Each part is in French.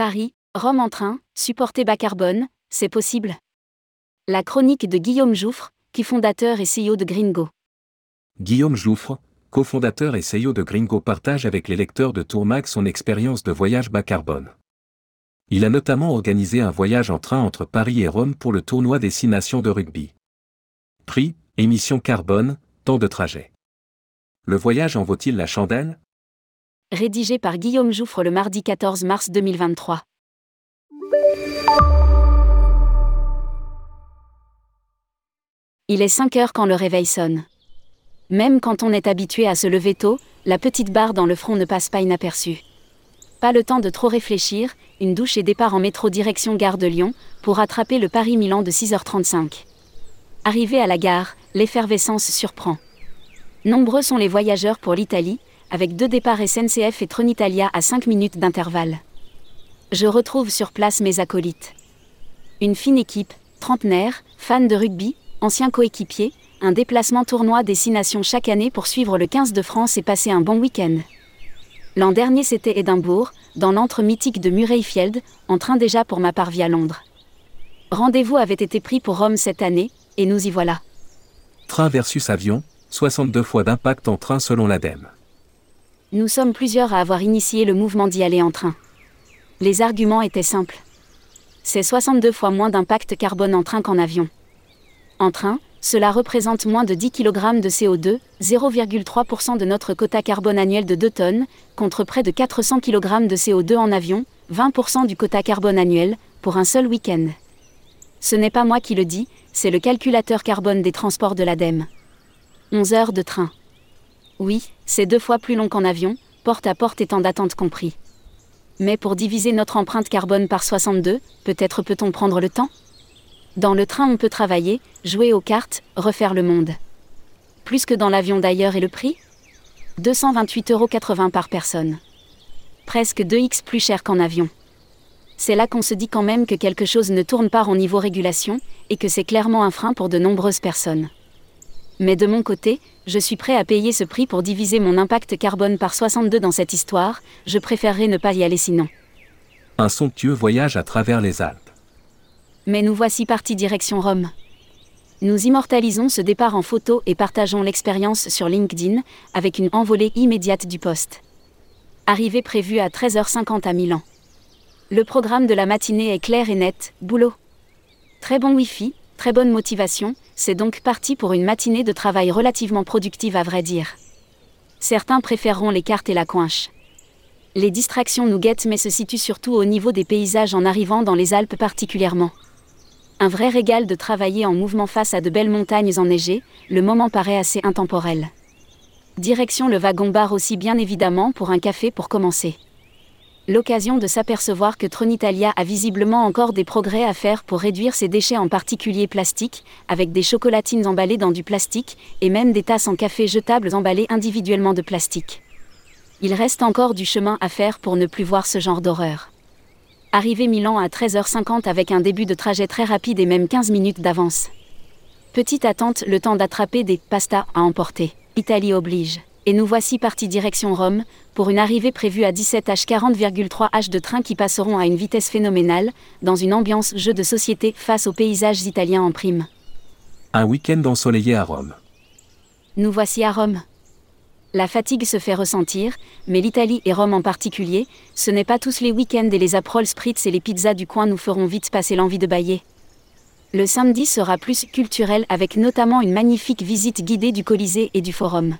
Paris, Rome en train, supporter bas carbone, c'est possible. La chronique de Guillaume Jouffre, qui fondateur et CEO de Gringo. Guillaume Jouffre, cofondateur et CEO de Gringo, partage avec les lecteurs de Tourmag son expérience de voyage bas carbone. Il a notamment organisé un voyage en train entre Paris et Rome pour le tournoi des six nations de rugby. Prix, émission carbone, temps de trajet. Le voyage en vaut-il la chandelle? Rédigé par Guillaume Jouffre le mardi 14 mars 2023. Il est 5 heures quand le réveil sonne. Même quand on est habitué à se lever tôt, la petite barre dans le front ne passe pas inaperçue. Pas le temps de trop réfléchir, une douche et départ en métro direction gare de Lyon, pour attraper le Paris-Milan de 6h35. Arrivé à la gare, l'effervescence surprend. Nombreux sont les voyageurs pour l'Italie, avec deux départs SNCF et Tronitalia à 5 minutes d'intervalle. Je retrouve sur place mes acolytes. Une fine équipe, trentenaires, fans de rugby, anciens coéquipiers, un déplacement tournoi destination chaque année pour suivre le 15 de France et passer un bon week-end. L'an dernier c'était Édimbourg, dans l'antre mythique de Murrayfield, en train déjà pour ma part via Londres. Rendez-vous avait été pris pour Rome cette année, et nous y voilà. Train versus avion, 62 fois d'impact en train selon l'ADEME. Nous sommes plusieurs à avoir initié le mouvement d'y aller en train. Les arguments étaient simples. C'est 62 fois moins d'impact carbone en train qu'en avion. En train, cela représente moins de 10 kg de CO2, 0,3% de notre quota carbone annuel de 2 tonnes, contre près de 400 kg de CO2 en avion, 20% du quota carbone annuel, pour un seul week-end. Ce n'est pas moi qui le dis, c'est le calculateur carbone des transports de l'ADEME. 11 heures de train. Oui, c'est deux fois plus long qu'en avion, porte à porte et temps d'attente compris. Mais pour diviser notre empreinte carbone par 62, peut-être peut-on prendre le temps? Dans le train on peut travailler, jouer aux cartes, refaire le monde. Plus que dans l'avion d'ailleurs et le prix? 228,80 euros par personne. Presque 2x plus cher qu'en avion. C'est là qu'on se dit quand même que quelque chose ne tourne pas en niveau régulation, et que c'est clairement un frein pour de nombreuses personnes. Mais de mon côté, je suis prêt à payer ce prix pour diviser mon impact carbone par 62 dans cette histoire, je préférerais ne pas y aller sinon. Un somptueux voyage à travers les Alpes. Mais nous voici partis direction Rome. Nous immortalisons ce départ en photo et partageons l'expérience sur LinkedIn, avec une envolée immédiate du poste. Arrivée prévue à 13h50 à Milan. Le programme de la matinée est clair et net, boulot. Très bon Wi-Fi, très bonne motivation, c'est donc parti pour une matinée de travail relativement productive à vrai dire. Certains préféreront les cartes et la coinche. Les distractions nous guettent mais se situent surtout au niveau des paysages en arrivant dans les Alpes particulièrement. Un vrai régal de travailler en mouvement face à de belles montagnes enneigées, le moment paraît assez intemporel. Direction le wagon-bar aussi bien évidemment pour un café pour commencer l'occasion de s'apercevoir que Tronitalia a visiblement encore des progrès à faire pour réduire ses déchets en particulier plastique, avec des chocolatines emballées dans du plastique, et même des tasses en café jetables emballées individuellement de plastique. Il reste encore du chemin à faire pour ne plus voir ce genre d'horreur. Arrivé Milan à 13h50 avec un début de trajet très rapide et même 15 minutes d'avance. Petite attente, le temps d'attraper des pastas à emporter. Italie oblige et nous voici partis direction Rome, pour une arrivée prévue à 17 h 40,3 h de train qui passeront à une vitesse phénoménale, dans une ambiance jeu de société face aux paysages italiens en prime. Un week-end ensoleillé à Rome. Nous voici à Rome. La fatigue se fait ressentir, mais l'Italie et Rome en particulier, ce n'est pas tous les week-ends et les Aperol Spritz et les pizzas du coin nous feront vite passer l'envie de bailler. Le samedi sera plus culturel avec notamment une magnifique visite guidée du Colisée et du Forum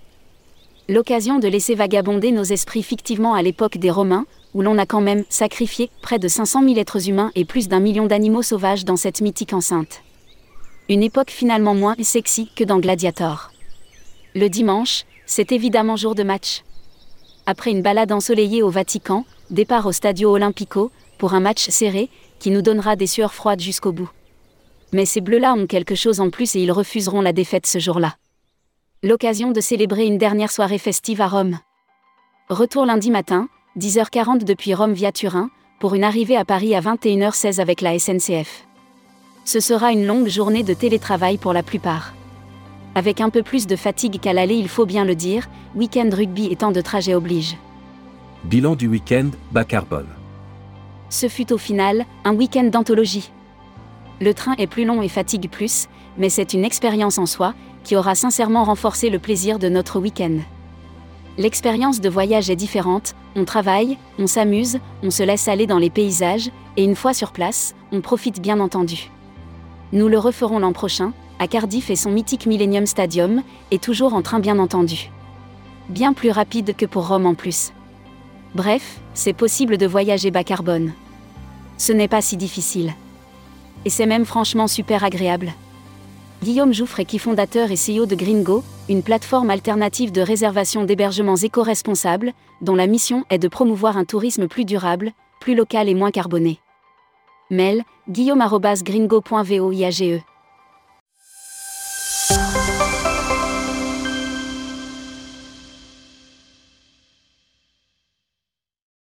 l'occasion de laisser vagabonder nos esprits fictivement à l'époque des Romains, où l'on a quand même sacrifié près de 500 000 êtres humains et plus d'un million d'animaux sauvages dans cette mythique enceinte. Une époque finalement moins sexy que dans Gladiator. Le dimanche, c'est évidemment jour de match. Après une balade ensoleillée au Vatican, départ au Stadio Olimpico, pour un match serré, qui nous donnera des sueurs froides jusqu'au bout. Mais ces bleus-là ont quelque chose en plus et ils refuseront la défaite ce jour-là l'occasion de célébrer une dernière soirée festive à Rome. Retour lundi matin, 10h40 depuis Rome via Turin, pour une arrivée à Paris à 21h16 avec la SNCF. Ce sera une longue journée de télétravail pour la plupart. Avec un peu plus de fatigue qu'à l'aller, il faut bien le dire, week-end rugby et temps de trajet oblige. Bilan du week-end, bas carbone. Ce fut au final un week-end d'anthologie. Le train est plus long et fatigue plus, mais c'est une expérience en soi qui aura sincèrement renforcé le plaisir de notre week-end. L'expérience de voyage est différente, on travaille, on s'amuse, on se laisse aller dans les paysages, et une fois sur place, on profite bien entendu. Nous le referons l'an prochain, à Cardiff et son mythique Millennium Stadium, et toujours en train bien entendu. Bien plus rapide que pour Rome en plus. Bref, c'est possible de voyager bas carbone. Ce n'est pas si difficile. Et c'est même franchement super agréable. Guillaume Jouffre est fondateur et CEO de Gringo, une plateforme alternative de réservation d'hébergements éco-responsables, dont la mission est de promouvoir un tourisme plus durable, plus local et moins carboné. Mail guillaume.gringo.voiage